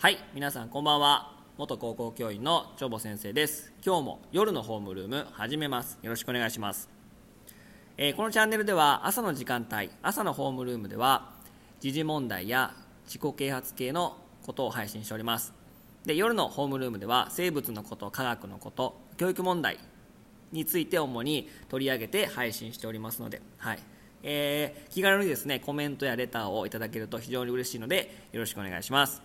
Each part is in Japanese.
はい皆さんこんばんは。元高校教員の長保先生です。今日も夜のホームルーム始めます。よろしくお願いします、えーこのチャンネルでは朝の時間帯朝のホームルームでは時事問題や自己啓発系のことを配信しております。で夜のホームルームでは生物のこと科学のこと教育問題について主に取り上げて配信しておりますので、はい。えー気軽にですねコメントやレターをいただけると非常に嬉しいのでよろしくお願いします、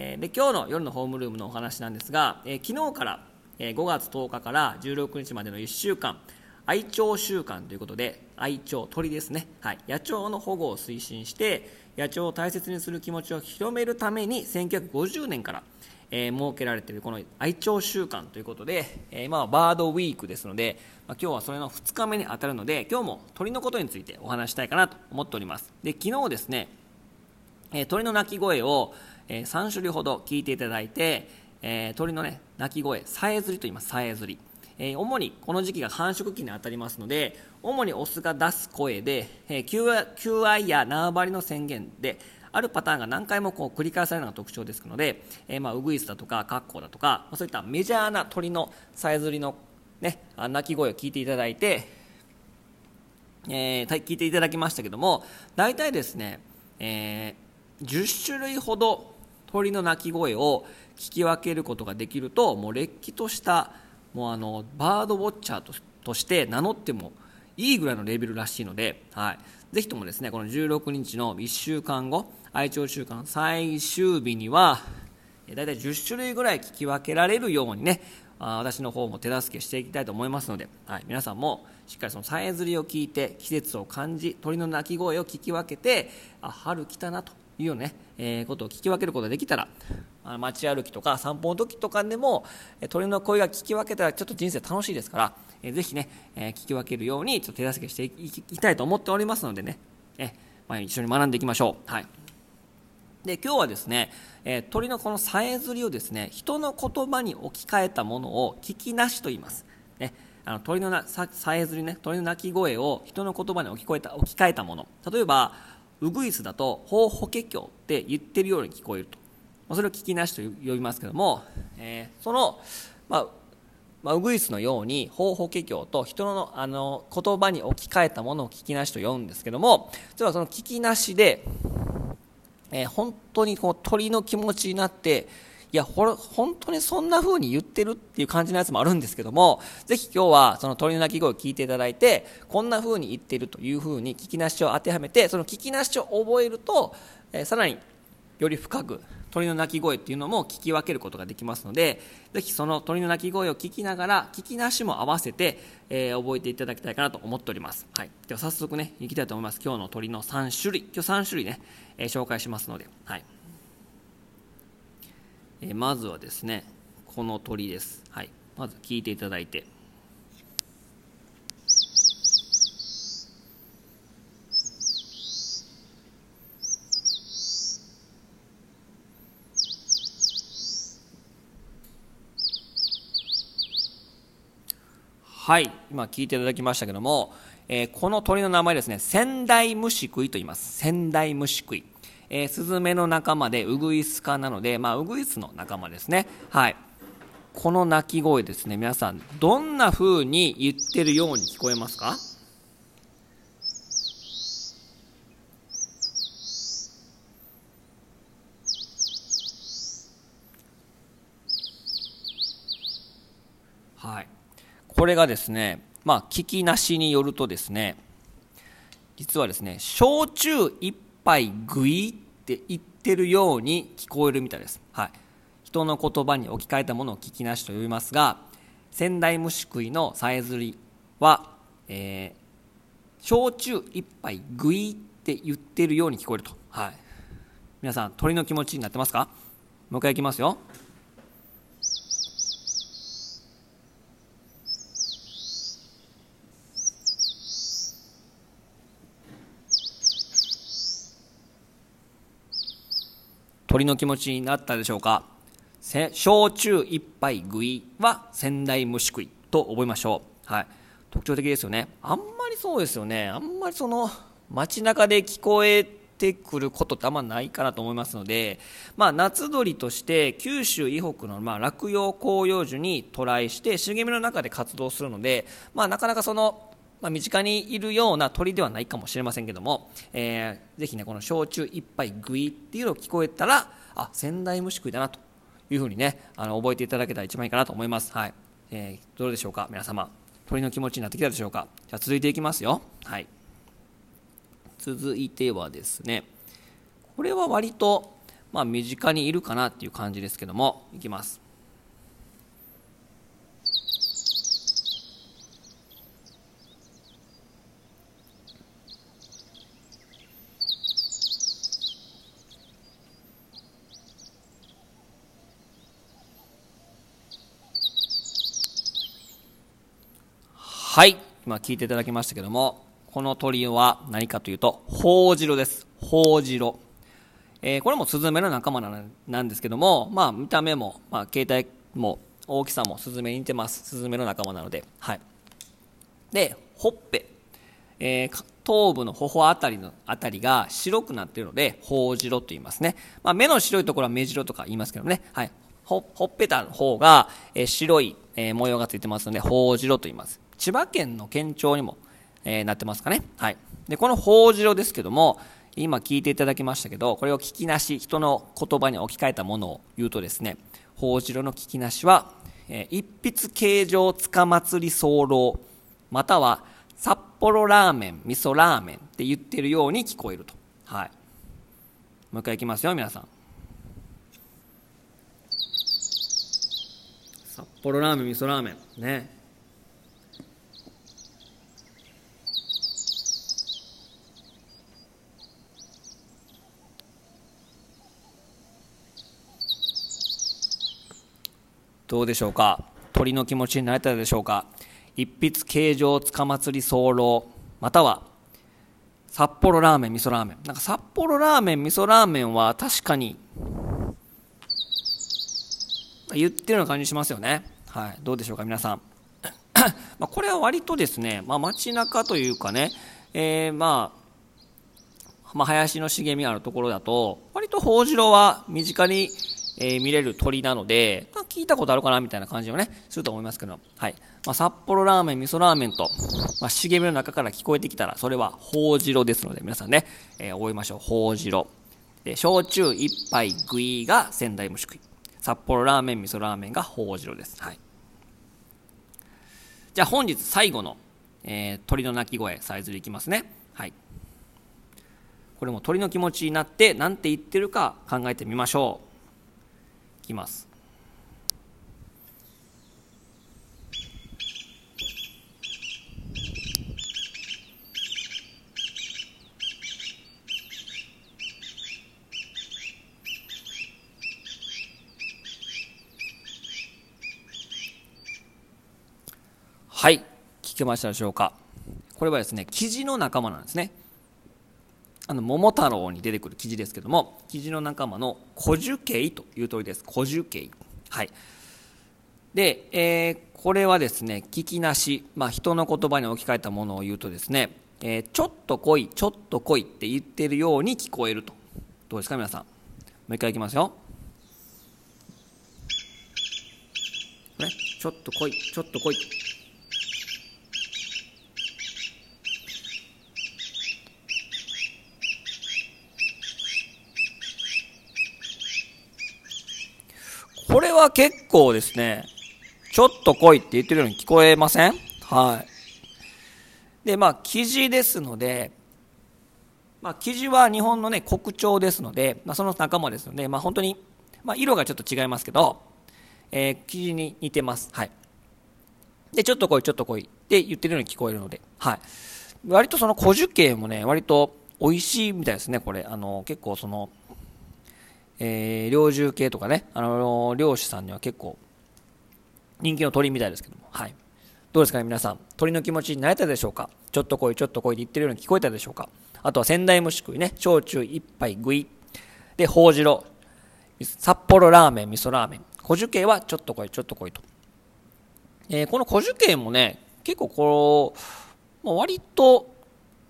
えで今日の夜のホームルームのお話なんですが、えー昨日から、えー5月10日から16日までの1週間愛鳥週間ということで愛鳥鳥ですね、はい、野鳥の保護を推進して野鳥を大切にする気持ちを広めるために1950年からえー設けられているこの愛鳥週間ということで、えー今はバードウィークですので、まあ、今日はそれの2日目に当たるので今日も鳥のことについてお話したいかなと思っております。で昨日ですね、えー鳥の鳴き声を、えー3種類ほど聞いていただいて、え鳥の、ね、鳴き声さえずりと言いますさえずり。え主にこの時期が繁殖期に当たりますので主にオスが出す声で、えー求愛や縄張りの宣言であるパターンが何回もこう繰り返されるのが特徴ですので、えーまあ、ウグイスだとかカッコウだとか、まあ、そういったメジャーな鳥のさえずりの、ね、鳴き声を聞いていただいて、えー聞いていただきましたけども大体ですね、えー10種類ほど鳥の鳴き声を聞き分けることができるともうれっきとしたもうあのバードウォッチャーととして名乗ってもいいぐらいのレベルらしいので、はい、ぜひともですねこの16日の1週間後愛鳥週間最終日にはえ大体10種類ぐらい聞き分けられるようにねあ私の方も手助けしていきたいと思いますので、はい、皆さんもしっかりそのさえずりを聞いて季節を感じ鳥の鳴き声を聞き分けてあ春来たなと。いうようなね、えーことを聞き分けることができたらあの街歩きとか散歩の時とかでも鳥の声が聞き分けたらちょっと人生楽しいですから、えーぜひね、えー聞き分けるようにちょっと手助けしていきたいと思っておりますのでね、えまあ、一緒に学んでいきましょう。はい。で今日はですね、え鳥のこのさえずりをですね人の言葉に置き換えたものを聞きなしと言います、ね、あの鳥のなささえずりね鳥の鳴き声を人の言葉に置き換えた置き換えたもの。例えばウグイスだと「ほうほけきょう」って言ってるように聞こえると。まそれを聞きなしと呼びますけども、えーその、まあまあ、ウグイスのように方法華経と人のあの言葉に置き換えたものを聞きなしと呼ぶんですけども実はその聞きなしで、えー本当にこう鳥の気持ちになっていやほら本当にそんな風に言ってるっていう感じのやつもあるんですけどもぜひ今日はその鳥の鳴き声を聞いていただいてこんな風に言ってるという風に聞きなしを当てはめてその聞きなしを覚えると、えーさらにより深く鳥の鳴き声っていうのも聞き分けることができますのでぜひその鳥の鳴き声を聞きながら聞きなしも合わせて、えー覚えていただきたいかなと思っております、はい、では早速ねいきたいと思います。今日の鳥の3種類。今日3種類ね、えー紹介しますので、はい。えまずはですねこの鳥です、はい、まず聞いていただいて。はい。今聞いていただきましたけども、えーこの鳥の名前ですね仙台虫食いと言います。仙台虫食い、えースズメの仲間でウグイス科なので、まあ、ウグイスの仲間ですね。はい。この鳴き声ですね。皆さんどんな風に言ってるように聞こえますか？はい、これがですね、まあ、聞きなしによるとですね、実はですね、焼酎一杯ぐいって言ってるように聞こえるみたいです。はい、人の言葉に置き換えたものを聞きなしと呼びますが、仙台虫食いのさえずりは、えー焼酎一杯ぐいって言ってるように聞こえると。はい、皆さん、鳥の気持ちになってますか？もう一回いきますよ。鳥の気持ちになったでしょうか？焼酎一杯食いは仙台虫食いと覚えましょう、はい、特徴的ですよね。あんまりそうですよね。あんまりその街中で聞こえてくることってあんまないかなと思いますので、まあ、夏鳥として九州以北のまあ落葉広葉樹に渡来して茂みの中で活動するので、まあ、なかなかそのまあ、身近にいるような鳥ではないかもしれませんけども、えー、ぜひねこの焼酎一杯グイっていうのを聞こえたらあ仙台虫食いだなというふうにねあの覚えていただけたら一番いいかなと思います、はい。えー、どうでしょうか皆様。鳥の気持ちになってきたでしょうか。じゃあ続いていきますよ。はい。続いてはですねこれは割と、まあ、身近にいるかなっていう感じですけどもいきます。はい今聞いていただきましたけどもこの鳥は何かというと、ホウジロです。ホウジロ。えー、これもスズメの仲間なんですけども、まあ見た目も、まあ形態も大きさもスズメに似てます。スズメの仲間なので。はい。で、ほっぺ。えー、頭部の頬あたりのあたりが白くなっているので、ホウジロと言いますね。まあ目の白いところは目白とか言いますけどね。はい。ほ、ほっぺたの方が、えー、白い、えー、模様がついてますので、ホウジロと言います。千葉県の県庁にもえー、なってますかね。はい。で、この法次郎ですけども、今聞いていただきましたけど、これを聞きなし、人の言葉に置き換えたものを言うとですね、法次郎の聞きなしは、えー、一筆形状つか祭り候、または札幌ラーメン、味噌ラーメンって言ってるように聞こえると。はい。もう一回いきますよ、皆さん。札幌ラーメン、味噌ラーメン。ね。どうでしょうか？鳥の気持ちになれたでしょうか？一筆形状つかまつり候または札幌ラーメン味噌ラーメン。なんか札幌ラーメン味噌ラーメンは確かに言ってるような感じしますよね。はい。どうでしょうか？皆さん。まこれは割とですね、まあ、街中というかね、えー、まあ、まあ、林の茂みあるところだと割とホウジロは身近にえー、見れる鳥なので、まあ、聞いたことあるかなみたいな感じをね、すると思いますけど、はい。まあ、札幌ラーメン、味噌ラーメンと、まあ、茂みの中から聞こえてきたら、それは、ほうじろですので、皆さんね、えー、覚えましょう。ほうじろ。で、焼酎一杯食いが仙台虫食い。札幌ラーメン、味噌ラーメンがほうじろです。はい。じゃあ本日最後の、えー、鳥の鳴き声、さえずりいきますね。はい。これも鳥の気持ちになって、何て言ってるか考えてみましょう。きます。はい聞けましたでしょうか。これはですねキジの仲間なんですね。あの桃太郎に出てくる記事ですけども記事の仲間の古樹形という通りです。古樹形はい。で、えー、これはですね聞きなし、まあ、人の言葉に置き換えたものを言うとですね、えー、ちょっと来いちょっと来いって言ってるように聞こえると。どうですか皆さん。もう一回いきますよ。ね、ちょっと来いちょっと来い。これは結構ですね、ちょっと来いって言ってるように聞こえません？はい。で、まあ、生地ですので、まあ、生地は日本のね、国鳥ですので、まあ、その仲間ですので、まあ、本当に、まあ、色がちょっと違いますけど、えー、生地に似てます。はい。で、ちょっと来い、ちょっと来いって言ってるように聞こえるので、はい。割とその古樹系もね、割と美味しいみたいですね、これ。あの、結構その、えー、猟銃系とかね、あの漁師さんには結構人気の鳥みたいですけども、はい。どうですかね、皆さん。鳥の気持ちになれたでしょうか？ちょっと来い、ちょっと来いって言ってるように聞こえたでしょうか？あとは仙台虫食いね、焼酎一杯食い。で、ほうじろ。札幌ラーメン、味噌ラーメン。小樹系はちょっと来い、ちょっと来いと。えー、この小樹系もね、結構こう、まあ、割と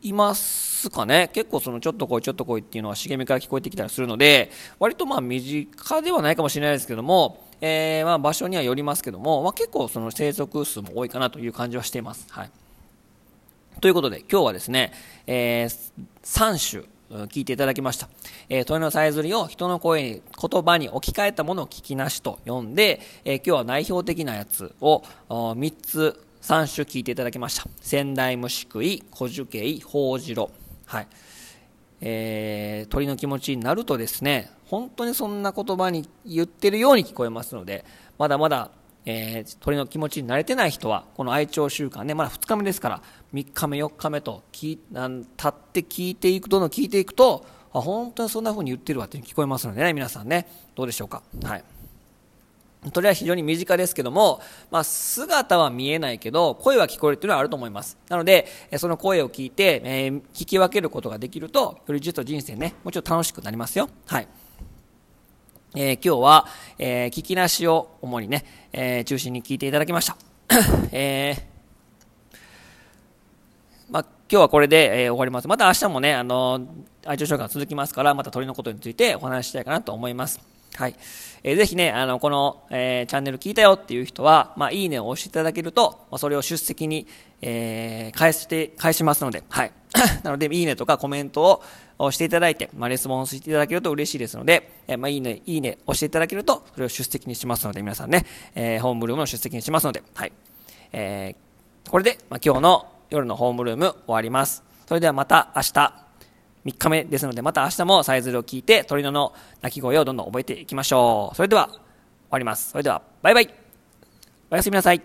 いますかね。結構そのちょっと来いちょっと来いっていうのは茂みから聞こえてきたりするので割とまあ身近ではないかもしれないですけども、えー、ま場所にはよりますけども、まあ、結構その生息数も多いかなという感じはしています。はい、ということで今日はですね、えー、3種聞いていただきました、えー、鳥のさえずりを人の声に言葉に置き換えたものを聞きなしと読んで、えー、今日は内表的なやつを3つ3種聞いていただきました。仙台虫食い小樹形ホウジロはい。えー、鳥の気持ちになるとですね本当にそんな言葉に言ってるように聞こえますのでまだまだ、えー、鳥の気持ちに慣れてない人はこの愛鳥習慣ねまだ2日目ですから3日目4日目ときなん立って聞いていくどんどん聞いていくとあ本当にそんな風に言ってるわって聞こえますのでね皆さんね。どうでしょうか。はい。それは非常に身近ですけども、まあ、姿は見えないけど声は聞こえるというのはあると思いますなのでその声を聞いて、えー、聞き分けることができるとより実と人生ねもうちろん楽しくなりますよはいえー、今日は、えー、聞きなしを主にね、え、中心に聞いていただきました。えまあ、今日はこれで、え、終わります。また明日もね、あの愛情紹介続きますから、また鳥のことについてお話ししたいかなと思います。はい。えー、ぜひね、あの、この、えー、チャンネル聞いたよっていう人は、まあ、いいねを押していただけると、まあ、それを出席に、えー、返して、返しますので、はい。なので、いいねとかコメントを押していただいて、まあ、レスポンスしていただけると嬉しいですので、えー、まあ、いいね、いいね押していただけると、それを出席にしますので、皆さんね、えー、ホームルームの出席にしますので、はい。えー、これで、まあ、今日の夜のホームルーム終わります。それではまた明日、3日目ですので、また明日もさえずりを聞いて、鳥のの鳴き声をどんどん覚えていきましょう。それでは、終わります。それでは、バイバイ。おやすみなさい。